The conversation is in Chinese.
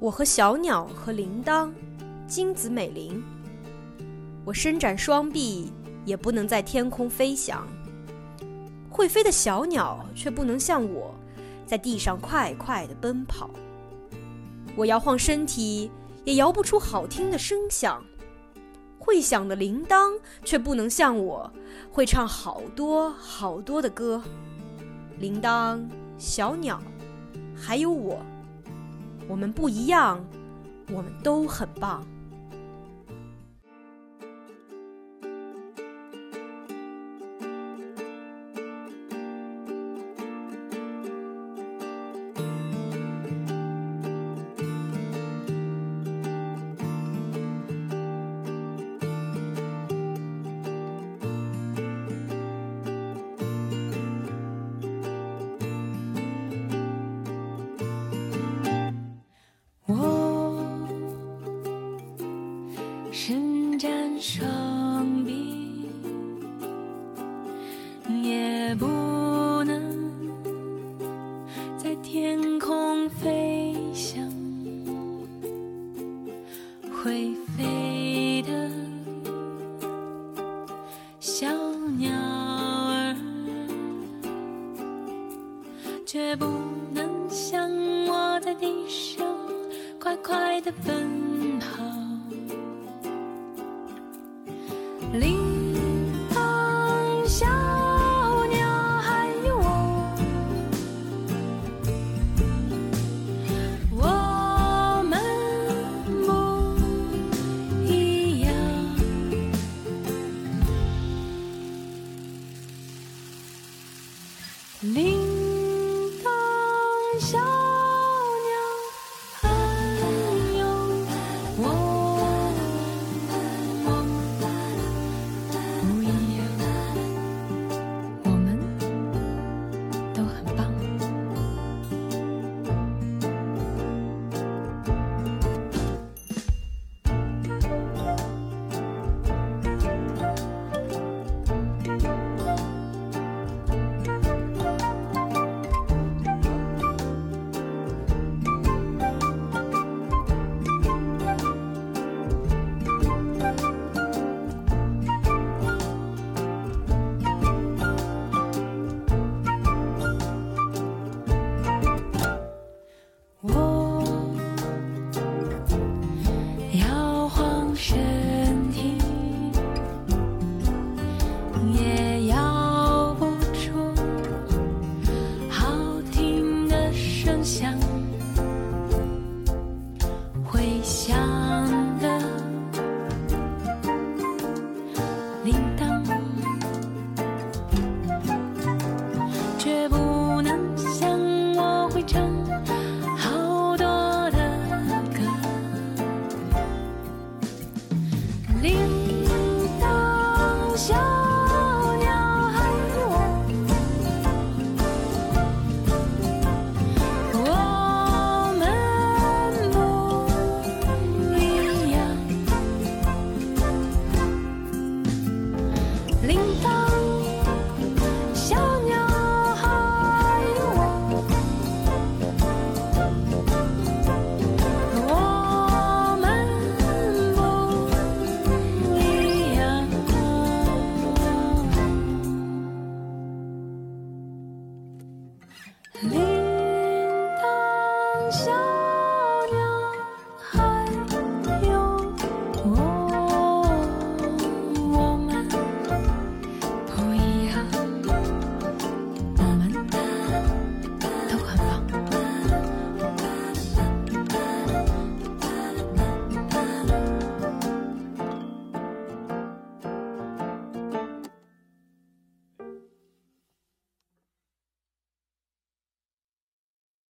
我和小鸟和铃铛，金子美玲。我伸展双臂，也不能在天空飞翔。会飞的小鸟却不能像我，在地上快快地奔跑。我摇晃身体，也摇不出好听的声响。会响的铃铛却不能像我，会唱好多好多的歌。铃铛、小鸟，还有我。我们不一样，我们都很棒。伸展双臂也不能在天空飞翔，会飞的小鸟儿，却不能像我在地上快快的奔跑。铃铛响唱好多的歌。铃铛小鸟爱我我们不一样。铃铛 Oh.